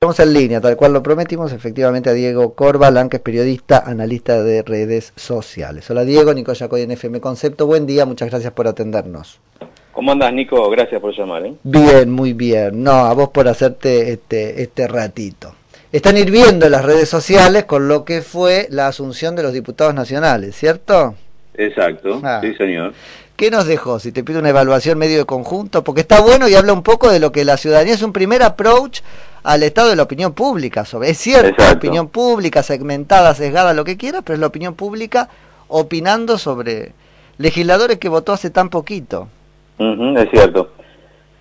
Estamos en línea, tal cual lo prometimos, efectivamente a Diego Corbalán, que es periodista, analista de redes sociales. Hola Diego, Nico Yacoy en FM Concepto, buen día, muchas gracias por atendernos. ¿Cómo andas Nico? Gracias por llamar. ¿eh? Bien, muy bien. No, a vos por hacerte este, este ratito. Están hirviendo las redes sociales con lo que fue la asunción de los diputados nacionales, ¿cierto? Exacto, ah. sí señor. ¿Qué nos dejó? Si te pido una evaluación medio de conjunto, porque está bueno y habla un poco de lo que la ciudadanía es un primer approach al estado de la opinión pública. Sobre, es cierto, la opinión pública, segmentada, sesgada, lo que quiera, pero es la opinión pública opinando sobre legisladores que votó hace tan poquito. es cierto.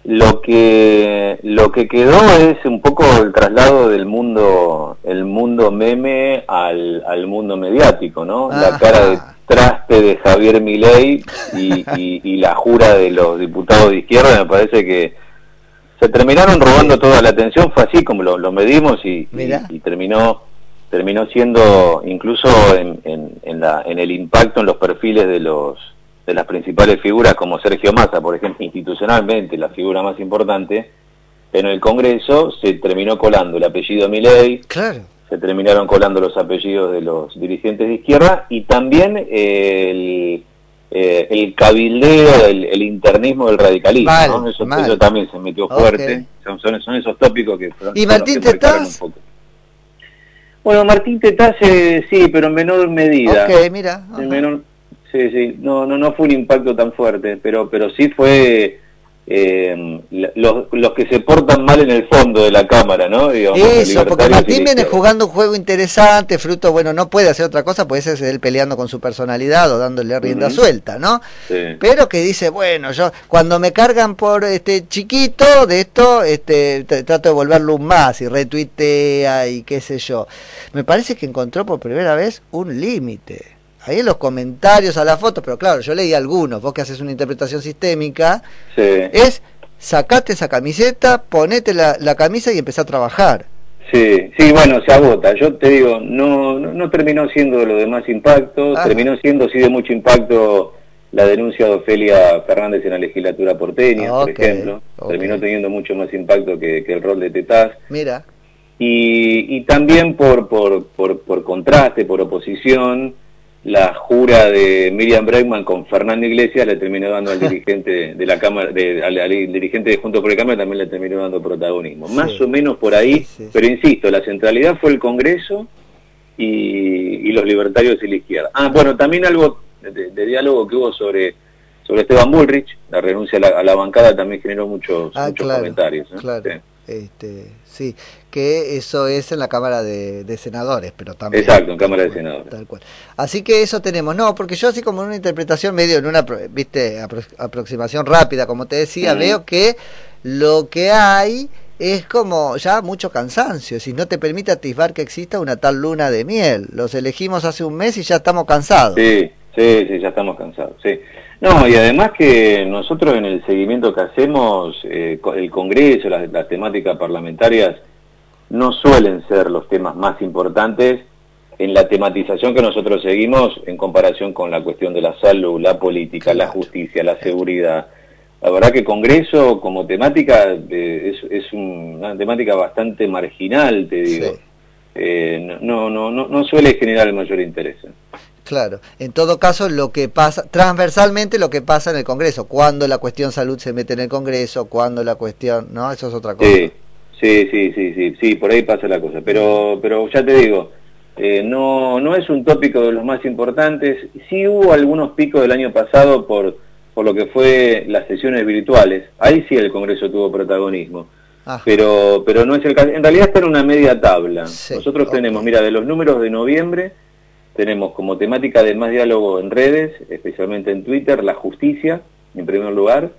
Lo que lo que quedó es un poco el traslado del mundo el mundo meme al, al mundo mediático, ¿no? La cara de traste de Javier Milei y, la jura de los diputados de izquierda, me parece que se terminaron robando toda la atención, fue así como lo, medimos y, terminó terminó siendo incluso en, en, la, en el impacto en los perfiles de los de las principales figuras como Sergio Massa, por ejemplo, institucionalmente la figura más importante, en el Congreso se terminó colando el apellido Milei, claro se terminaron colando los apellidos de los dirigentes de izquierda y también el, eh, el cabildeo, el, internismo del radicalismo. Eso, también se metió fuerte. Son, son, esos tópicos que... ¿Y Martín Tetaz? Bueno, Martín Tetaz eh, sí, pero en menor medida. Ok, mira. En menor, sí, sí, no, no, no fue un impacto tan fuerte, pero, pero sí fue eh, los, los, que se portan mal en el fondo de la cámara, ¿no? Eso, porque Martín viene jugando un juego interesante, fruto, bueno, no puede hacer otra cosa, puede ser él peleando con su personalidad o dándole rienda suelta, ¿no? Pero que dice, bueno, yo cuando me cargan por este chiquito de esto, este trato de volverlo un más y retuitea y qué sé yo. Me parece que encontró por primera vez un límite ahí en los comentarios a la foto, pero claro, yo leí algunos, vos que haces una interpretación sistémica, es sacate esa camiseta, ponete la, camisa y empezá a trabajar. Sí, sí, bueno, se agota. Yo te digo, no, no, terminó siendo de lo de más impacto, ah. terminó siendo sí de mucho impacto la denuncia de Ofelia Fernández en la legislatura porteña, por ejemplo. Terminó teniendo mucho más impacto que, el rol de Tetaz. Mira. Y, y también por, por, por, por contraste, por oposición, la jura de Miriam Bregman con Fernando Iglesias le terminó dando al dirigente de la Cámara, de, al, dirigente de Junto por el Cámara también le terminó dando protagonismo. Más o menos por ahí, pero insisto, la centralidad fue el Congreso y, los libertarios y la izquierda. Ah, bueno, también algo de, diálogo que hubo sobre sobre Esteban Bullrich, la renuncia a la, bancada también generó muchos, ah, muchos comentarios. Claro. Este, sí, que eso es en la Cámara de, Senadores, pero también... Exacto, en Cámara de Senadores. Tal cual. Así que eso tenemos. No, porque yo así como en una interpretación medio, en una viste aproximación rápida, como te decía, veo que lo que hay es como ya mucho cansancio, si no te permite atisbar que exista una tal luna de miel. Los elegimos hace un mes y ya estamos cansados. Sí, sí, sí, ya estamos cansados, sí. No, y además que nosotros en el seguimiento que hacemos, eh, el Congreso, las, las, temáticas parlamentarias, no suelen ser los temas más importantes en la tematización que nosotros seguimos en comparación con la cuestión de la salud, la política, la justicia, la seguridad. La verdad que Congreso como temática eh, es, es, una temática bastante marginal, te digo. Eh, no, no, no, no suele generar el mayor interés. Claro, en todo caso lo que pasa, transversalmente lo que pasa en el Congreso, cuando la cuestión salud se mete en el Congreso, cuando la cuestión, ¿no? Eso es otra cosa. Sí, sí, sí, sí, sí, sí por ahí pasa la cosa, pero, pero ya te digo, eh, no, no es un tópico de los más importantes, sí hubo algunos picos del año pasado por, por lo que fue las sesiones virtuales, ahí sí el Congreso tuvo protagonismo. Pero, pero no es el caso. En realidad está en una media tabla. Nosotros tenemos, mira, de los números de noviembre, tenemos como temática de más diálogo en redes, especialmente en Twitter, la justicia, en primer lugar,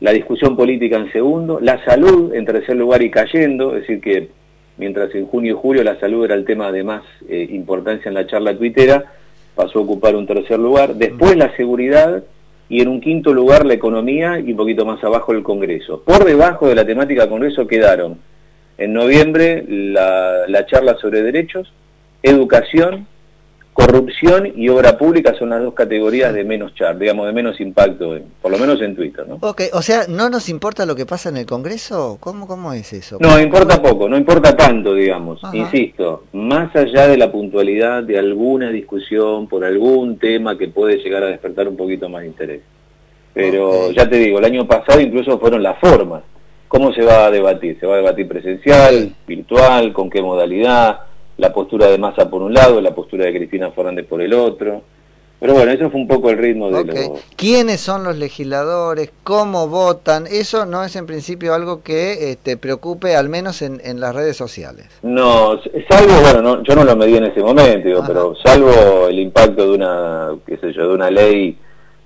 la discusión política en segundo, la salud en tercer lugar y cayendo, es decir que mientras en junio y julio la salud era el tema de más eh, importancia en la charla tuitera, pasó a ocupar un tercer lugar, después la seguridad y en un quinto lugar la economía y un poquito más abajo el Congreso. Por debajo de la temática Congreso quedaron en noviembre la charla sobre derechos, educación, corrupción y obra pública son las dos categorías de menos char, digamos, de menos impacto, por lo menos en Twitter, ¿no? Ok, o sea, ¿no nos importa lo que pasa en el Congreso? ¿Cómo, cómo es eso? No, importa poco, no importa tanto, digamos. Insisto, más allá de la puntualidad de alguna discusión por algún tema que puede llegar a despertar un poquito más de interés. Pero ya te digo, el año pasado incluso fueron las formas. ¿Cómo se va a debatir? ¿Se va a debatir presencial, virtual, con qué modalidad? La postura de Massa por un lado, la postura de Cristina Fernández por el otro. Pero bueno, eso fue un poco el ritmo de lo... ¿Quiénes son los legisladores? ¿Cómo votan? Eso no es en principio algo que este, preocupe, al menos en, las redes sociales. No, salvo, bueno, yo no lo medí en ese momento, pero salvo el impacto de una, qué sé yo, de una ley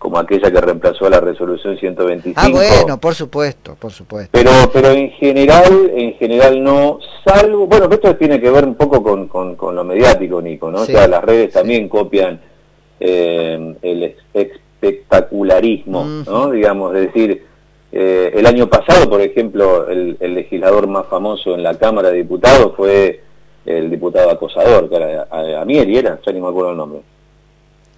como aquella que reemplazó a la resolución 125. Ah, bueno, por supuesto, por supuesto. Pero, pero en general, en general no, salvo, bueno, esto tiene que ver un poco con, con, lo mediático, Nico, ¿no? O sea, las redes también copian eh, el espectacularismo, ¿no? Digamos, es decir, eh, el año pasado, por ejemplo, el, legislador más famoso en la Cámara de Diputados fue el diputado acosador, que era Amieri, era, ya ni me acuerdo el nombre.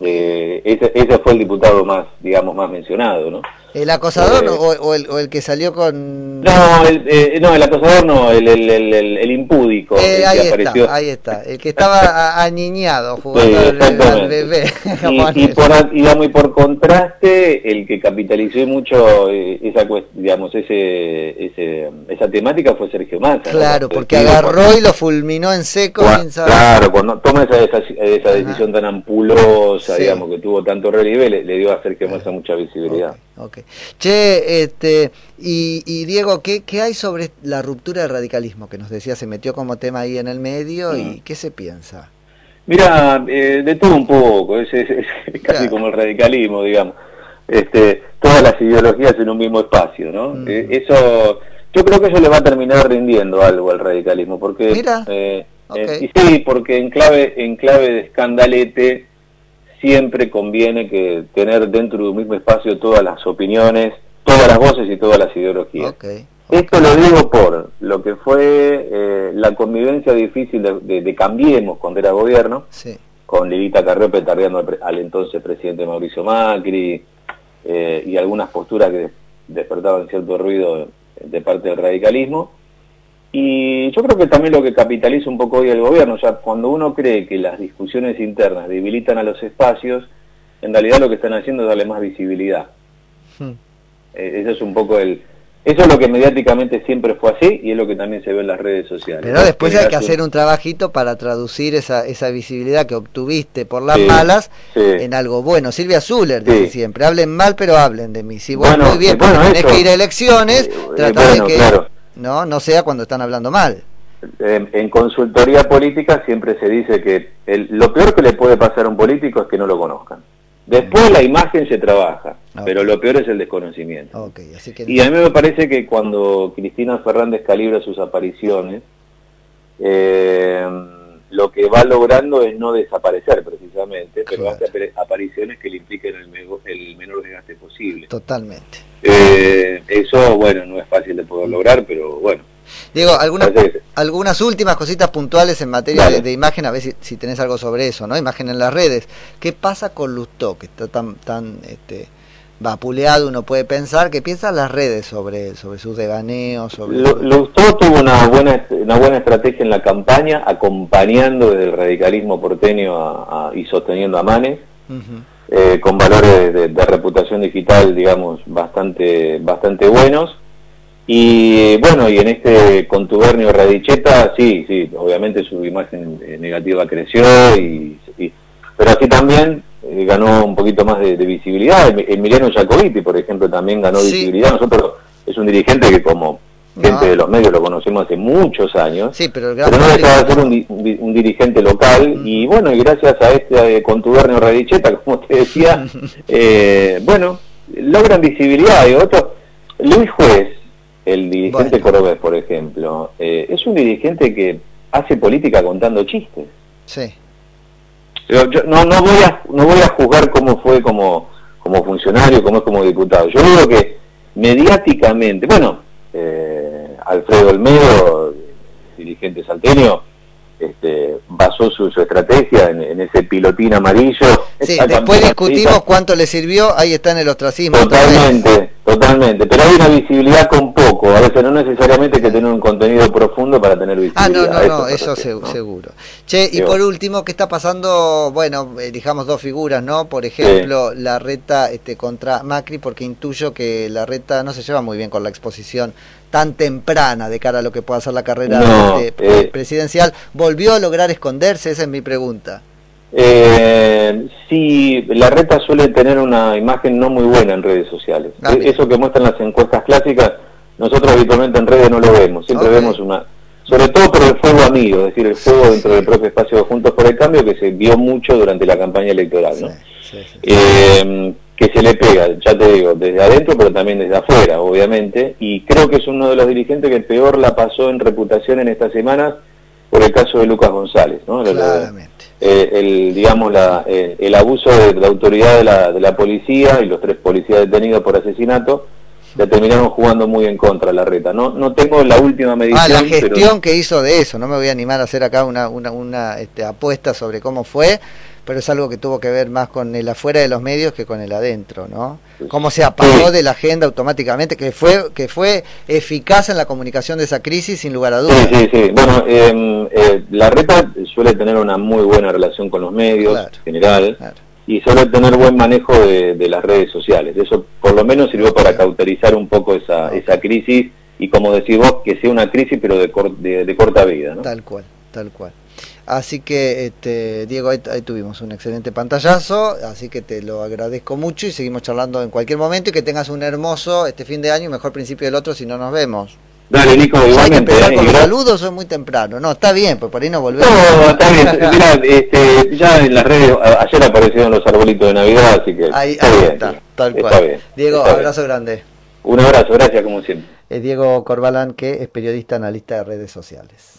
Eh, ese, ese, fue el diputado más, digamos, más mencionado, ¿no? ¿El acosador eh, o, el, o, el, que salió con...? No, el, eh, no, el acosador no, el, el, el impúdico. Eh, ahí está, ahí está, el que estaba aniñado jugando al, bebé. y, por, digamos, y por contraste, el que capitalizó mucho esa, digamos, ese, ese, esa temática fue Sergio Massa. Claro, porque agarró y lo fulminó en seco. claro, cuando toma esa, esa, decisión tan ampulosa, digamos, que tuvo tanto relieve, le, dio a Sergio Massa mucha visibilidad. Okay. Che, este, y, Diego, ¿qué, ¿qué, hay sobre la ruptura del radicalismo que nos decía, se metió como tema ahí en el medio y mm. qué se piensa? Mira, eh, de todo un poco, es, casi como el radicalismo, digamos. Este, todas las ideologías en un mismo espacio, ¿no? Mm. Eh, eso, yo creo que eso le va a terminar rindiendo algo al radicalismo, porque... Mira. Eh, y sí, porque en clave, en clave de escandalete siempre conviene que tener dentro de un mismo espacio todas las opiniones, todas las voces y todas las ideologías. Esto lo digo por lo que fue eh, la convivencia difícil de, Cambiemos cuando era gobierno, con Lilita Carrió petardeando al, entonces presidente Mauricio Macri eh, y algunas posturas que despertaban cierto ruido de parte del radicalismo y yo creo que también lo que capitaliza un poco hoy el gobierno, o sea, cuando uno cree que las discusiones internas debilitan a los espacios, en realidad lo que están haciendo es darle más visibilidad. Hmm. Eh, eso es un poco el... Eso es lo que mediáticamente siempre fue así y es lo que también se ve en las redes sociales. Pero después hay que hacer un trabajito para traducir esa, esa visibilidad que obtuviste por las malas en algo bueno. Silvia Zuller dice siempre, hablen mal pero hablen de mí. Si vos muy bien, bueno, tenés que ir a elecciones, eh, de que... ¿no? No sea cuando están hablando mal. En, consultoría política siempre se dice que lo peor que le puede pasar a un político es que no lo conozcan. Después la imagen se trabaja, pero lo peor es el desconocimiento. Y a mí me parece que cuando Cristina Fernández calibra sus apariciones, eh, lo que va logrando es no desaparecer precisamente, pero hace apariciones que le impliquen el, el menor desgaste posible. Totalmente. Eh, eso, bueno, no es fácil de poder lograr, pero bueno. Diego, algunas, algunas últimas cositas puntuales en materia de, imagen, a ver si, tenés algo sobre eso, ¿no? Imagen en las redes. ¿Qué pasa con Lustó, que está tan, tan este, vapuleado, uno puede pensar? ¿Qué piensan las redes sobre, sobre sus devaneos? Sobre Lustó tuvo una buena, una buena estrategia en la campaña, acompañando desde el radicalismo porteño y sosteniendo a Manes. Eh, con valores de, reputación digital, digamos, bastante, bastante buenos. Y bueno, y en este contubernio Radicheta, sí, sí, obviamente su imagen eh, negativa creció, y, pero así también eh, ganó un poquito más de, visibilidad. Emiliano Jacobiti, por ejemplo, también ganó visibilidad. Nosotros es un dirigente que como gente de los medios lo conocemos hace muchos años, sí, pero, no dejaba de ser un, dirigente local y bueno, y gracias a este eh, contubernio Radicheta, como te decía, eh, bueno, logran visibilidad. Y otro, Luis Juez, el dirigente bueno. por ejemplo, eh, es un dirigente que hace política contando chistes. Sí. Yo, no, no, voy a, no voy a juzgar cómo fue como, como funcionario, cómo es como diputado. Yo digo que mediáticamente, bueno, eh, Alfredo Olmedo, dirigente salteño, este, basó su, estrategia en, ese pilotín amarillo. Sí, después discutimos cuánto le sirvió, ahí está en el ostracismo. Totalmente, totalmente, pero hay una visibilidad con poco, a veces no necesariamente hay que tener un contenido profundo para tener visibilidad. Ah, no, no, no, eso seguro. Che, y por último, ¿qué está pasando? Bueno, eh, digamos dos figuras, ¿no? Por ejemplo, la reta este, contra Macri, porque intuyo que la reta no se lleva muy bien con la exposición tan temprana de cara a lo que pueda ser la carrera este, eh, presidencial. ¿Volvió a lograr esconderse? Esa es mi pregunta. Eh, sí, la reta suele tener una imagen no muy buena en redes sociales. Ah, eso que muestran las encuestas clásicas, nosotros habitualmente en redes no lo vemos. Siempre vemos una, sobre todo por el fuego amigo, es decir, el fuego dentro del propio espacio de Juntos por el Cambio que se vio mucho durante la campaña electoral. ¿no? Eh, que se le pega, ya te digo, desde adentro, pero también desde afuera, obviamente, y creo que es uno de los dirigentes que peor la pasó en reputación en estas semanas por el caso de Lucas González, ¿no? Claramente. Eh, el, digamos, la, eh, el abuso de la autoridad de la, de la policía y los tres policías detenidos por asesinato, le terminaron jugando muy en contra la reta. No, no tengo la última medición. Ah, la gestión que hizo de eso, no me voy a animar a hacer acá una, una, una este, apuesta sobre cómo fue, pero es algo que tuvo que ver más con el afuera de los medios que con el adentro, ¿no? Cómo se apagó de la agenda automáticamente, que fue que fue eficaz en la comunicación de esa crisis, sin lugar a dudas. Sí, sí, sí. Bueno, em, eh, la reta suele tener una muy buena relación con los medios en general. Y suele tener buen manejo de, las redes sociales. Eso por lo menos sirvió para cauterizar un poco esa, esa crisis y como decís vos, que sea una crisis pero de, de corta vida. ¿no? Tal cual, tal cual. Así que, este, Diego, ahí, tuvimos un excelente pantallazo, así que te lo agradezco mucho y seguimos charlando en cualquier momento y que tengas un hermoso este fin de año y mejor principio del otro si no nos vemos. Dale, Nico, igualmente. Hay que ¿eh? con los saludos, es muy temprano. No, está bien, pues por ahí no volvemos. No, está bien. Mirá, este, ya en las redes, ayer aparecieron los arbolitos de Navidad, así que ahí, está, bien, está, tal cual. Diego, abrazo grande. Un abrazo, gracias como siempre. Es Diego Corbalán, que es periodista analista de redes sociales.